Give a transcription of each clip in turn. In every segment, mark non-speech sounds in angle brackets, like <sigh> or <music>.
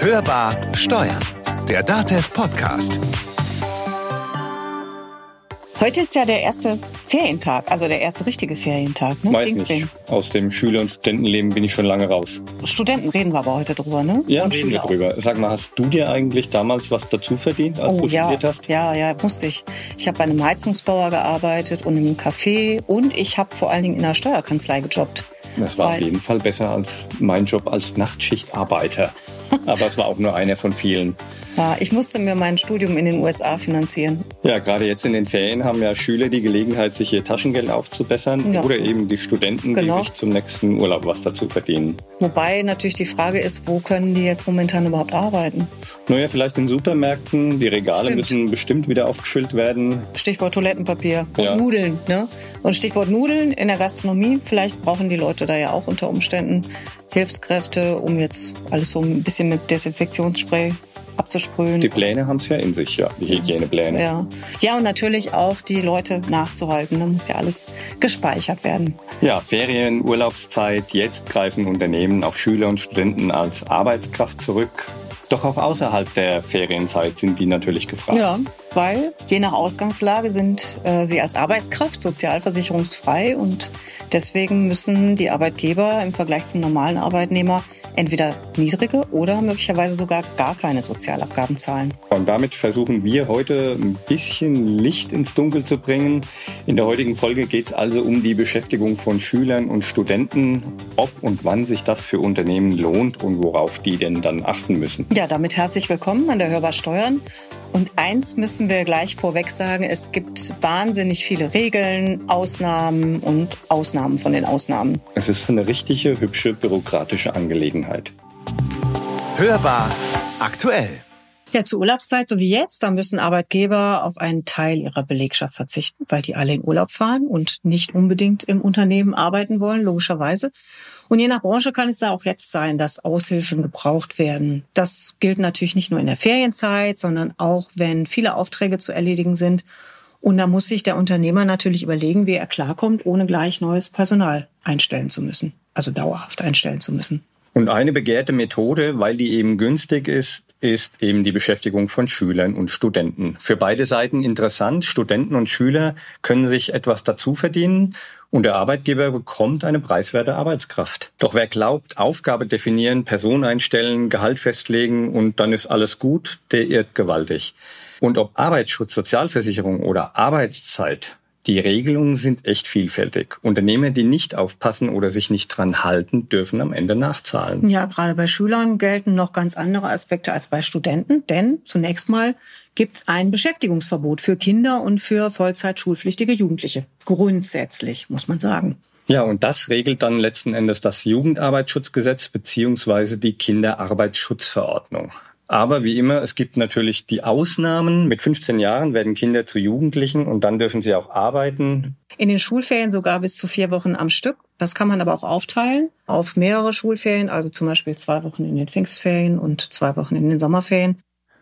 Hörbar Steuern, der DATEV Podcast. Heute ist ja der erste Ferientag, also der erste richtige Ferientag. Ne? Weiß nicht. Aus dem Schüler- und Studentenleben bin ich schon lange raus. Studenten reden wir aber heute drüber, ne? Ja, und reden wir drüber. Sag mal, hast du dir eigentlich damals was dazu verdient, als oh, du ja. studiert hast? Ja, ja, musste ich. Ich habe bei einem Heizungsbauer gearbeitet und im Café und ich habe vor allen Dingen in einer Steuerkanzlei gejobbt. Das war auf jeden Fall besser als mein Job als Nachtschichtarbeiter. <laughs> Aber es war auch nur einer von vielen. Ja, ich musste mir mein Studium in den USA finanzieren. Ja, gerade jetzt in den Ferien haben ja Schüler die Gelegenheit, sich ihr Taschengeld aufzubessern ja. oder eben die Studenten, genau. die sich zum nächsten Urlaub was dazu verdienen. Wobei natürlich die Frage ist, wo können die jetzt momentan überhaupt arbeiten? Naja, vielleicht in Supermärkten. Die Regale Stimmt. müssen bestimmt wieder aufgefüllt werden. Stichwort Toilettenpapier und ja. Nudeln. Ne? Und Stichwort Nudeln in der Gastronomie. Vielleicht brauchen die Leute da ja auch unter Umständen Hilfskräfte, um jetzt alles so ein bisschen mit Desinfektionsspray abzusprühen. Die Pläne haben es ja in sich, ja, die Hygienepläne. Ja. ja, und natürlich auch die Leute nachzuhalten. Da muss ja alles gespeichert werden. Ja, Ferien, Urlaubszeit. Jetzt greifen Unternehmen auf Schüler und Studenten als Arbeitskraft zurück. Doch auch außerhalb der Ferienzeit sind die natürlich gefragt. Ja, weil je nach Ausgangslage sind äh, sie als Arbeitskraft sozialversicherungsfrei und deswegen müssen die Arbeitgeber im Vergleich zum normalen Arbeitnehmer entweder niedrige oder möglicherweise sogar gar keine Sozialabgaben zahlen. Und damit versuchen wir heute ein bisschen Licht ins Dunkel zu bringen. In der heutigen Folge geht es also um die Beschäftigung von Schülern und Studenten, ob und wann sich das für Unternehmen lohnt und worauf die denn dann achten müssen. Ja, damit herzlich willkommen an der Hörbar Steuern. Und eins müssen wir gleich vorweg sagen, es gibt wahnsinnig viele Regeln, Ausnahmen und Ausnahmen von den Ausnahmen. Es ist eine richtige, hübsche, bürokratische Angelegenheit. Hörbar aktuell. Ja, zur Urlaubszeit, so wie jetzt, da müssen Arbeitgeber auf einen Teil ihrer Belegschaft verzichten, weil die alle in Urlaub fahren und nicht unbedingt im Unternehmen arbeiten wollen, logischerweise. Und je nach Branche kann es da auch jetzt sein, dass Aushilfen gebraucht werden. Das gilt natürlich nicht nur in der Ferienzeit, sondern auch, wenn viele Aufträge zu erledigen sind. Und da muss sich der Unternehmer natürlich überlegen, wie er klarkommt, ohne gleich neues Personal einstellen zu müssen, also dauerhaft einstellen zu müssen. Und eine begehrte Methode, weil die eben günstig ist, ist eben die Beschäftigung von Schülern und Studenten. Für beide Seiten interessant. Studenten und Schüler können sich etwas dazu verdienen und der Arbeitgeber bekommt eine preiswerte Arbeitskraft. Doch wer glaubt, Aufgabe definieren, Person einstellen, Gehalt festlegen und dann ist alles gut, der irrt gewaltig. Und ob Arbeitsschutz, Sozialversicherung oder Arbeitszeit die Regelungen sind echt vielfältig. Unternehmer, die nicht aufpassen oder sich nicht dran halten, dürfen am Ende nachzahlen. Ja, gerade bei Schülern gelten noch ganz andere Aspekte als bei Studenten, denn zunächst mal gibt es ein Beschäftigungsverbot für Kinder und für Vollzeit schulpflichtige Jugendliche. Grundsätzlich, muss man sagen. Ja, und das regelt dann letzten Endes das Jugendarbeitsschutzgesetz beziehungsweise die Kinderarbeitsschutzverordnung. Aber wie immer, es gibt natürlich die Ausnahmen. Mit 15 Jahren werden Kinder zu Jugendlichen und dann dürfen sie auch arbeiten. In den Schulferien sogar bis zu vier Wochen am Stück. Das kann man aber auch aufteilen auf mehrere Schulferien, also zum Beispiel zwei Wochen in den Pfingstferien und zwei Wochen in den Sommerferien.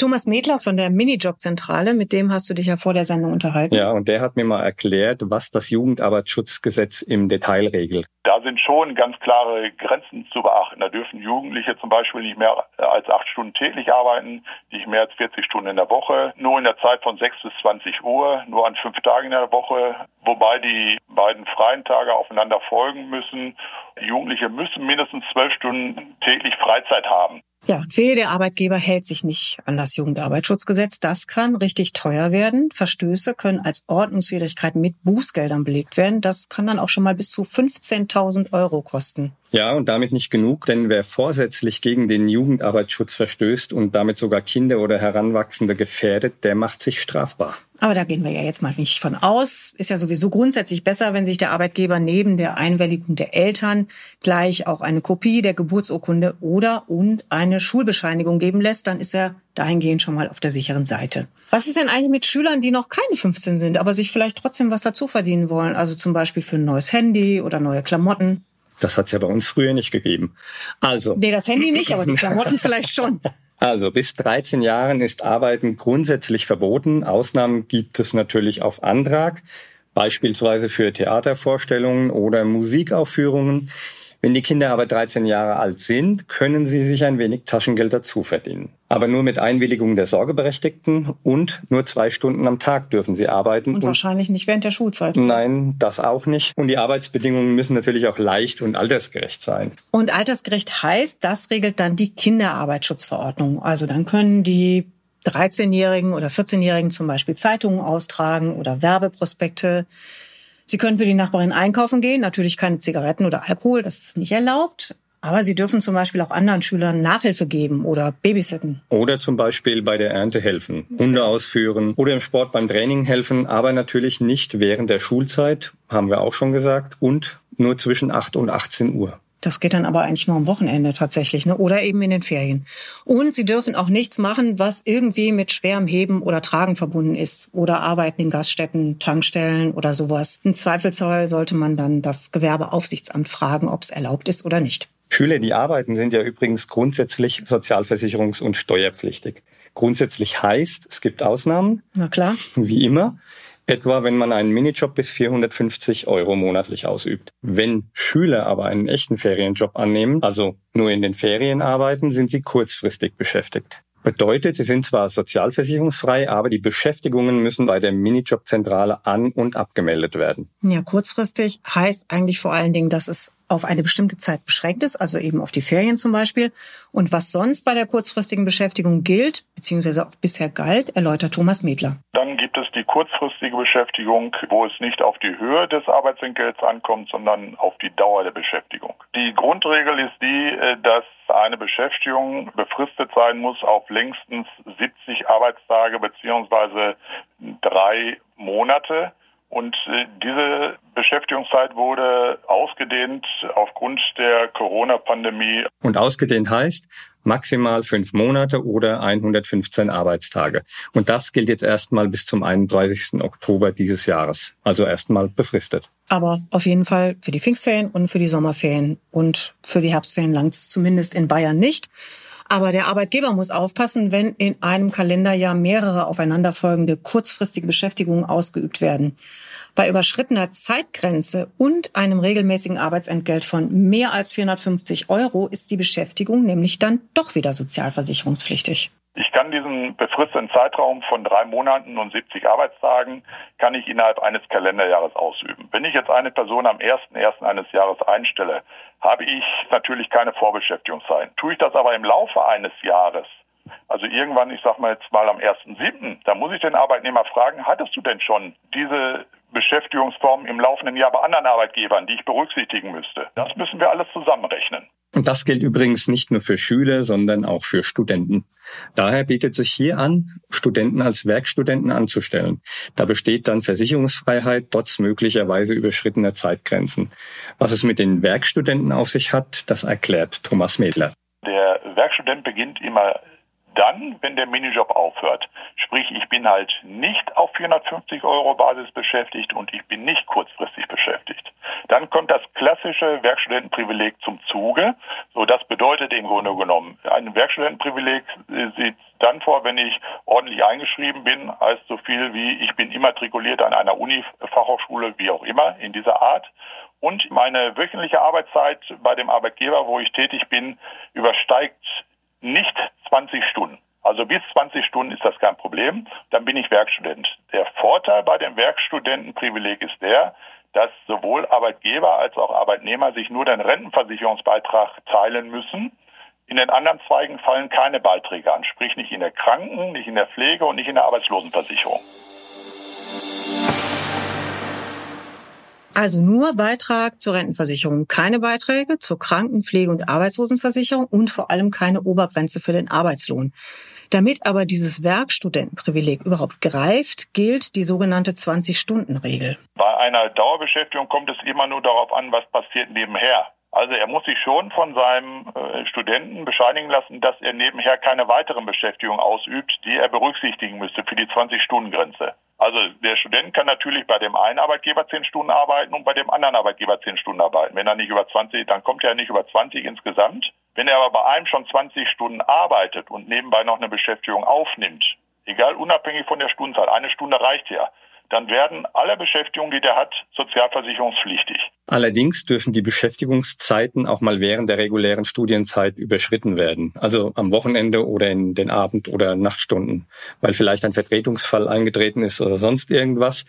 Thomas Medler von der Minijobzentrale, mit dem hast du dich ja vor der Sendung unterhalten. Ja, und der hat mir mal erklärt, was das Jugendarbeitsschutzgesetz im Detail regelt. Da sind schon ganz klare Grenzen zu beachten. Da dürfen Jugendliche zum Beispiel nicht mehr als acht Stunden täglich arbeiten, nicht mehr als 40 Stunden in der Woche, nur in der Zeit von 6 bis 20 Uhr, nur an fünf Tagen in der Woche, wobei die beiden freien Tage aufeinander folgen müssen. Jugendliche müssen mindestens zwölf Stunden täglich Freizeit haben. Ja, wehe, der Arbeitgeber hält sich nicht an das Jugendarbeitsschutzgesetz. Das kann richtig teuer werden. Verstöße können als Ordnungswidrigkeit mit Bußgeldern belegt werden. Das kann dann auch schon mal bis zu 15.000 Euro kosten. Ja, und damit nicht genug, denn wer vorsätzlich gegen den Jugendarbeitsschutz verstößt und damit sogar Kinder oder Heranwachsende gefährdet, der macht sich strafbar. Aber da gehen wir ja jetzt mal nicht von aus. Ist ja sowieso grundsätzlich besser, wenn sich der Arbeitgeber neben der Einwilligung der Eltern gleich auch eine Kopie der Geburtsurkunde oder und eine Schulbescheinigung geben lässt. Dann ist er dahingehend schon mal auf der sicheren Seite. Was ist denn eigentlich mit Schülern, die noch keine 15 sind, aber sich vielleicht trotzdem was dazu verdienen wollen? Also zum Beispiel für ein neues Handy oder neue Klamotten? Das hat's ja bei uns früher nicht gegeben. Also. Nee, das Handy nicht, aber die Klamotten vielleicht schon. <laughs> Also bis 13 Jahren ist Arbeiten grundsätzlich verboten. Ausnahmen gibt es natürlich auf Antrag, beispielsweise für Theatervorstellungen oder Musikaufführungen. Wenn die Kinder aber 13 Jahre alt sind, können sie sich ein wenig Taschengeld dazu verdienen. Aber nur mit Einwilligung der Sorgeberechtigten und nur zwei Stunden am Tag dürfen sie arbeiten. Und, und wahrscheinlich nicht während der Schulzeit. Nein, das auch nicht. Und die Arbeitsbedingungen müssen natürlich auch leicht und altersgerecht sein. Und altersgerecht heißt, das regelt dann die Kinderarbeitsschutzverordnung. Also dann können die 13-Jährigen oder 14-Jährigen zum Beispiel Zeitungen austragen oder Werbeprospekte. Sie können für die Nachbarin einkaufen gehen, natürlich keine Zigaretten oder Alkohol, das ist nicht erlaubt. Aber Sie dürfen zum Beispiel auch anderen Schülern Nachhilfe geben oder babysitten. Oder zum Beispiel bei der Ernte helfen, Hunde ausführen oder im Sport beim Training helfen, aber natürlich nicht während der Schulzeit, haben wir auch schon gesagt, und nur zwischen 8 und 18 Uhr. Das geht dann aber eigentlich nur am Wochenende tatsächlich, ne? Oder eben in den Ferien. Und sie dürfen auch nichts machen, was irgendwie mit schwerem Heben oder Tragen verbunden ist. Oder arbeiten in Gaststätten, Tankstellen oder sowas. Im Zweifelsfall sollte man dann das Gewerbeaufsichtsamt fragen, ob es erlaubt ist oder nicht. Schüler, die arbeiten, sind ja übrigens grundsätzlich sozialversicherungs- und steuerpflichtig. Grundsätzlich heißt, es gibt Ausnahmen. Na klar. Wie immer. Etwa, wenn man einen Minijob bis 450 Euro monatlich ausübt. Wenn Schüler aber einen echten Ferienjob annehmen, also nur in den Ferien arbeiten, sind sie kurzfristig beschäftigt. Bedeutet, sie sind zwar sozialversicherungsfrei, aber die Beschäftigungen müssen bei der Minijobzentrale an- und abgemeldet werden. Ja, kurzfristig heißt eigentlich vor allen Dingen, dass es auf eine bestimmte Zeit beschränkt ist, also eben auf die Ferien zum Beispiel. Und was sonst bei der kurzfristigen Beschäftigung gilt, beziehungsweise auch bisher galt, erläutert Thomas Medler. Dann gibt es die kurzfristige Beschäftigung, wo es nicht auf die Höhe des Arbeitsentgelts ankommt, sondern auf die Dauer der Beschäftigung. Die Grundregel ist die, äh, dass eine Beschäftigung befristet sein muss auf längstens 70 Arbeitstage beziehungsweise drei Monate. Und äh, diese Beschäftigungszeit wurde ausgedehnt aufgrund der Corona-Pandemie. Und ausgedehnt heißt maximal fünf Monate oder 115 Arbeitstage. Und das gilt jetzt erstmal bis zum 31. Oktober dieses Jahres. Also erstmal befristet. Aber auf jeden Fall für die Pfingstferien und für die Sommerferien und für die Herbstferien langt es zumindest in Bayern nicht. Aber der Arbeitgeber muss aufpassen, wenn in einem Kalenderjahr mehrere aufeinanderfolgende kurzfristige Beschäftigungen ausgeübt werden. Bei überschrittener Zeitgrenze und einem regelmäßigen Arbeitsentgelt von mehr als 450 Euro ist die Beschäftigung nämlich dann doch wieder sozialversicherungspflichtig. Ich kann diesen befristeten Zeitraum von drei Monaten und 70 Arbeitstagen kann ich innerhalb eines Kalenderjahres ausüben. Wenn ich jetzt eine Person am 1.1. eines Jahres einstelle, habe ich natürlich keine Vorbeschäftigungszeit. Tue ich das aber im Laufe eines Jahres, also irgendwann, ich sag mal jetzt mal am 1.7., da muss ich den Arbeitnehmer fragen, hattest du denn schon diese Beschäftigungsform im laufenden Jahr bei anderen Arbeitgebern, die ich berücksichtigen müsste? Das müssen wir alles zusammenrechnen. Und das gilt übrigens nicht nur für Schüler, sondern auch für Studenten. Daher bietet sich hier an, Studenten als Werkstudenten anzustellen. Da besteht dann Versicherungsfreiheit trotz möglicherweise überschrittener Zeitgrenzen. Was es mit den Werkstudenten auf sich hat, das erklärt Thomas Mädler. Der Werkstudent beginnt immer dann, wenn der Minijob aufhört. Sprich, ich bin halt nicht auf 450 Euro Basis beschäftigt und ich bin nicht kurzfristig beschäftigt. Dann kommt das klassische Werkstudentenprivileg zum Zuge. So, das bedeutet im Grunde genommen, ein Werkstudentenprivileg sieht dann vor, wenn ich ordentlich eingeschrieben bin, heißt so viel wie ich bin immatrikuliert an einer Uni, Fachhochschule, wie auch immer, in dieser Art. Und meine wöchentliche Arbeitszeit bei dem Arbeitgeber, wo ich tätig bin, übersteigt nicht 20 Stunden. Also bis 20 Stunden ist das kein Problem. Dann bin ich Werkstudent. Der Vorteil bei dem Werkstudentenprivileg ist der, dass sowohl Arbeitgeber als auch Arbeitnehmer sich nur den Rentenversicherungsbeitrag teilen müssen. In den anderen Zweigen fallen keine Beiträge an, sprich nicht in der Kranken-, nicht in der Pflege und nicht in der Arbeitslosenversicherung. Also nur Beitrag zur Rentenversicherung, keine Beiträge zur Krankenpflege- und Arbeitslosenversicherung und vor allem keine Obergrenze für den Arbeitslohn. Damit aber dieses Werkstudentenprivileg überhaupt greift, gilt die sogenannte 20-Stunden-Regel. Bei einer Dauerbeschäftigung kommt es immer nur darauf an, was passiert nebenher. Also er muss sich schon von seinem äh, Studenten bescheinigen lassen, dass er nebenher keine weiteren Beschäftigungen ausübt, die er berücksichtigen müsste für die 20-Stunden-Grenze. Also der Student kann natürlich bei dem einen Arbeitgeber 10 Stunden arbeiten und bei dem anderen Arbeitgeber 10 Stunden arbeiten. Wenn er nicht über 20, dann kommt er nicht über 20 insgesamt. Wenn er aber bei einem schon 20 Stunden arbeitet und nebenbei noch eine Beschäftigung aufnimmt, egal unabhängig von der Stundenzahl, eine Stunde reicht ja, dann werden alle Beschäftigungen, die der hat, sozialversicherungspflichtig. Allerdings dürfen die Beschäftigungszeiten auch mal während der regulären Studienzeit überschritten werden. Also am Wochenende oder in den Abend- oder Nachtstunden, weil vielleicht ein Vertretungsfall eingetreten ist oder sonst irgendwas.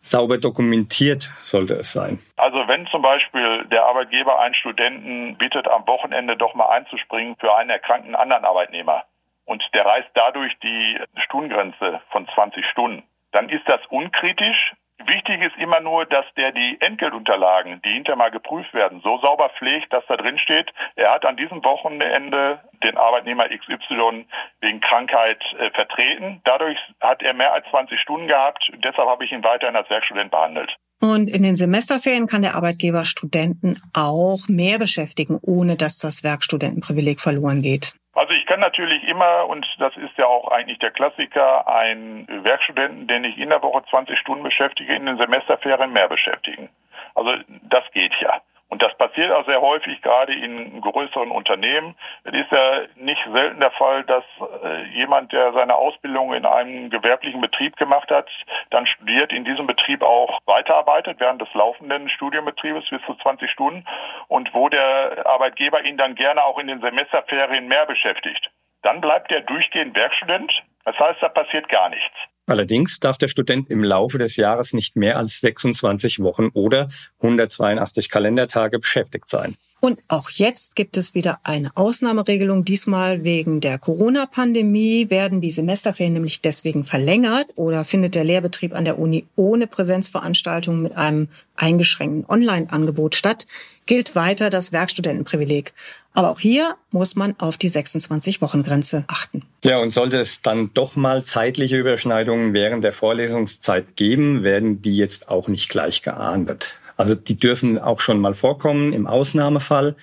Sauber dokumentiert sollte es sein. Also wenn zum Beispiel der Arbeitgeber einen Studenten bittet, am Wochenende doch mal einzuspringen für einen erkrankten anderen Arbeitnehmer und der reißt dadurch die Stundengrenze von 20 Stunden, dann ist das unkritisch. Wichtig ist immer nur, dass der die Entgeltunterlagen, die hinterher mal geprüft werden, so sauber pflegt, dass da drin steht, er hat an diesem Wochenende den Arbeitnehmer XY wegen Krankheit äh, vertreten. Dadurch hat er mehr als 20 Stunden gehabt. Deshalb habe ich ihn weiterhin als Werkstudent behandelt. Und in den Semesterferien kann der Arbeitgeber Studenten auch mehr beschäftigen, ohne dass das Werkstudentenprivileg verloren geht. Also ich kann natürlich immer, und das ist ja auch eigentlich der Klassiker, einen Werkstudenten, den ich in der Woche 20 Stunden beschäftige, in den Semesterferien mehr beschäftigen. Also das geht ja. Und das passiert auch sehr häufig, gerade in größeren Unternehmen. Es ist ja nicht selten der Fall, dass äh, jemand, der seine Ausbildung in einem gewerblichen Betrieb gemacht hat, dann studiert, in diesem Betrieb auch weiterarbeitet während des laufenden Studienbetriebes bis zu 20 Stunden und wo der Arbeitgeber ihn dann gerne auch in den Semesterferien mehr beschäftigt. Dann bleibt er durchgehend Werkstudent. Das heißt, da passiert gar nichts. Allerdings darf der Student im Laufe des Jahres nicht mehr als 26 Wochen oder 182 Kalendertage beschäftigt sein. Und auch jetzt gibt es wieder eine Ausnahmeregelung. Diesmal wegen der Corona-Pandemie werden die Semesterferien nämlich deswegen verlängert oder findet der Lehrbetrieb an der Uni ohne Präsenzveranstaltungen mit einem eingeschränkten Online-Angebot statt, gilt weiter das Werkstudentenprivileg. Aber auch hier muss man auf die 26-Wochen-Grenze achten. Ja, und sollte es dann doch mal zeitliche Überschneidungen während der Vorlesungszeit geben, werden die jetzt auch nicht gleich geahndet. Also die dürfen auch schon mal vorkommen im Ausnahmefall.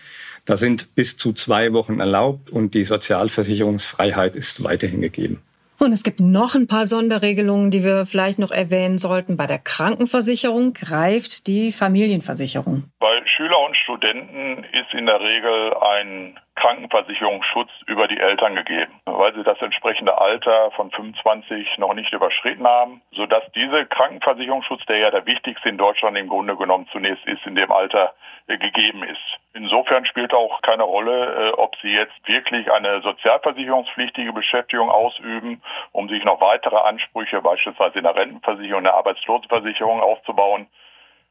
Da sind bis zu zwei Wochen erlaubt und die Sozialversicherungsfreiheit ist weiterhin gegeben. Und es gibt noch ein paar Sonderregelungen, die wir vielleicht noch erwähnen sollten. Bei der Krankenversicherung greift die Familienversicherung. Bei Schüler und Studenten ist in der Regel ein Krankenversicherungsschutz über die Eltern gegeben, weil sie das entsprechende Alter von 25 noch nicht überschritten haben, sodass dieser Krankenversicherungsschutz, der ja der wichtigste in Deutschland im Grunde genommen zunächst ist, in dem Alter äh, gegeben ist. Insofern spielt auch keine Rolle, äh, ob Sie jetzt wirklich eine sozialversicherungspflichtige Beschäftigung ausüben, um sich noch weitere Ansprüche beispielsweise in der Rentenversicherung, in der Arbeitslosenversicherung aufzubauen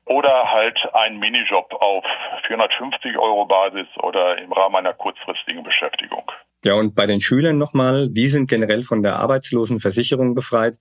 oder halt einen Minijob auf 450 Euro Basis oder im Rahmen einer kurzfristigen Beschäftigung. Ja, und bei den Schülern nochmal, die sind generell von der Arbeitslosenversicherung befreit.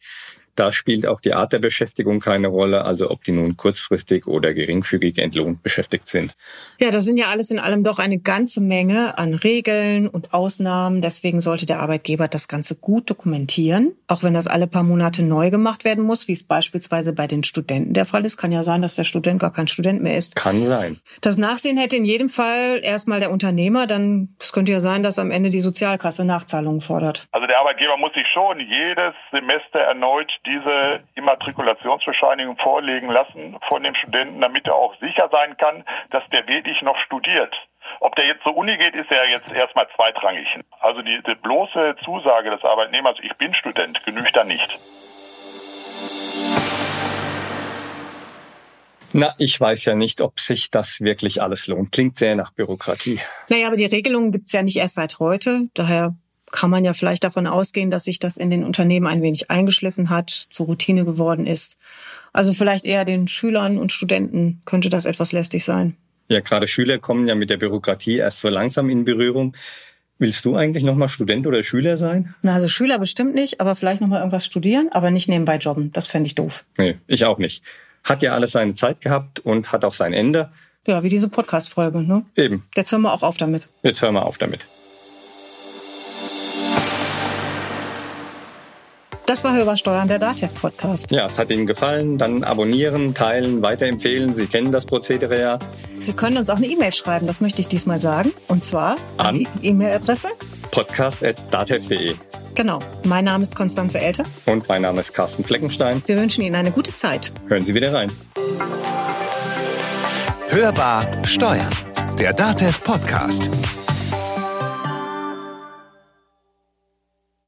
Da spielt auch die Art der Beschäftigung keine Rolle, also ob die nun kurzfristig oder geringfügig entlohnt beschäftigt sind. Ja, das sind ja alles in allem doch eine ganze Menge an Regeln und Ausnahmen. Deswegen sollte der Arbeitgeber das Ganze gut dokumentieren. Auch wenn das alle paar Monate neu gemacht werden muss, wie es beispielsweise bei den Studenten der Fall ist. Kann ja sein, dass der Student gar kein Student mehr ist. Kann sein. Das Nachsehen hätte in jedem Fall erstmal der Unternehmer. Dann, es könnte ja sein, dass am Ende die Sozialkasse Nachzahlungen fordert. Also der Arbeitgeber muss sich schon jedes Semester erneut diese Immatrikulationsbescheinigung vorlegen lassen von dem Studenten, damit er auch sicher sein kann, dass der wirklich noch studiert. Ob der jetzt zur Uni geht, ist ja jetzt erstmal zweitrangig. Also die, die bloße Zusage des Arbeitnehmers, ich bin Student, genügt da nicht. Na, ich weiß ja nicht, ob sich das wirklich alles lohnt. Klingt sehr nach Bürokratie. Naja, aber die Regelungen gibt's ja nicht erst seit heute. Daher kann man ja vielleicht davon ausgehen, dass sich das in den Unternehmen ein wenig eingeschliffen hat, zur Routine geworden ist. Also vielleicht eher den Schülern und Studenten könnte das etwas lästig sein. Ja, gerade Schüler kommen ja mit der Bürokratie erst so langsam in Berührung. Willst du eigentlich nochmal Student oder Schüler sein? Na, also Schüler bestimmt nicht, aber vielleicht nochmal irgendwas studieren, aber nicht nebenbei jobben. Das fände ich doof. Nee, ich auch nicht. Hat ja alles seine Zeit gehabt und hat auch sein Ende. Ja, wie diese Podcast-Folge, ne? Eben. Jetzt hören wir auch auf damit. Jetzt hören wir auf damit. Das war Hörbar Steuern, der DATEV-Podcast. Ja, es hat Ihnen gefallen, dann abonnieren, teilen, weiterempfehlen. Sie kennen das Prozedere ja. Sie können uns auch eine E-Mail schreiben, das möchte ich diesmal sagen. Und zwar an, An? die E-Mail-Adresse. podcast.datev.de. Genau. Mein Name ist Konstanze Elter. Und mein Name ist Carsten Fleckenstein. Wir wünschen Ihnen eine gute Zeit. Hören Sie wieder rein. Hörbar Steuern. Der DATEV Podcast.